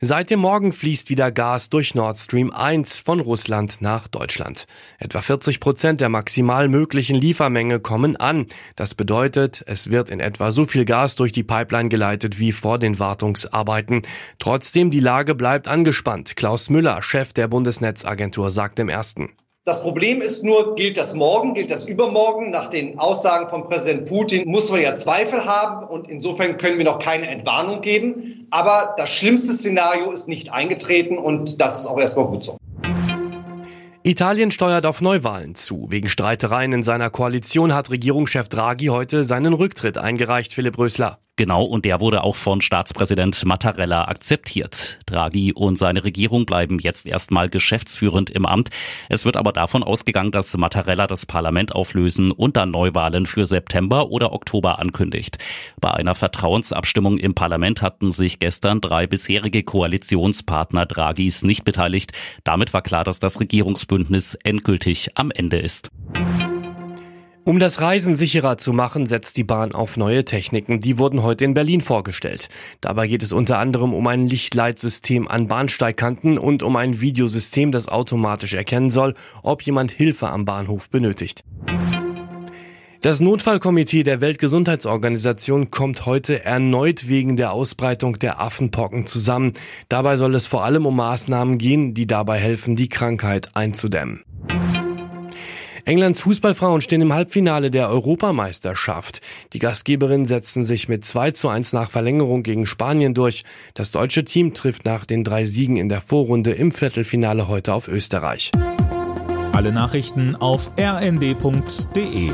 Seit dem Morgen fließt wieder Gas durch Nord Stream 1 von Russland nach Deutschland. Etwa 40 Prozent der maximal möglichen Liefermenge kommen an. Das bedeutet, es wird in etwa so viel Gas durch die Pipeline geleitet wie vor den Wartungsarbeiten. Trotzdem, die Lage bleibt angespannt. Klaus Müller, Chef der Bundesnetzagentur, sagt im ersten. Das Problem ist nur, gilt das morgen, gilt das übermorgen? Nach den Aussagen von Präsident Putin muss man ja Zweifel haben und insofern können wir noch keine Entwarnung geben. Aber das schlimmste Szenario ist nicht eingetreten und das ist auch erstmal gut so. Italien steuert auf Neuwahlen zu. Wegen Streitereien in seiner Koalition hat Regierungschef Draghi heute seinen Rücktritt eingereicht, Philipp Rösler. Genau, und der wurde auch von Staatspräsident Mattarella akzeptiert. Draghi und seine Regierung bleiben jetzt erstmal geschäftsführend im Amt. Es wird aber davon ausgegangen, dass Mattarella das Parlament auflösen und dann Neuwahlen für September oder Oktober ankündigt. Bei einer Vertrauensabstimmung im Parlament hatten sich gestern drei bisherige Koalitionspartner Draghis nicht beteiligt. Damit war klar, dass das Regierungsbündnis endgültig am Ende ist. Um das Reisen sicherer zu machen, setzt die Bahn auf neue Techniken. Die wurden heute in Berlin vorgestellt. Dabei geht es unter anderem um ein Lichtleitsystem an Bahnsteigkanten und um ein Videosystem, das automatisch erkennen soll, ob jemand Hilfe am Bahnhof benötigt. Das Notfallkomitee der Weltgesundheitsorganisation kommt heute erneut wegen der Ausbreitung der Affenpocken zusammen. Dabei soll es vor allem um Maßnahmen gehen, die dabei helfen, die Krankheit einzudämmen. Englands Fußballfrauen stehen im Halbfinale der Europameisterschaft. Die Gastgeberinnen setzen sich mit 2 zu 1 nach Verlängerung gegen Spanien durch. Das deutsche Team trifft nach den drei Siegen in der Vorrunde im Viertelfinale heute auf Österreich. Alle Nachrichten auf rnd.de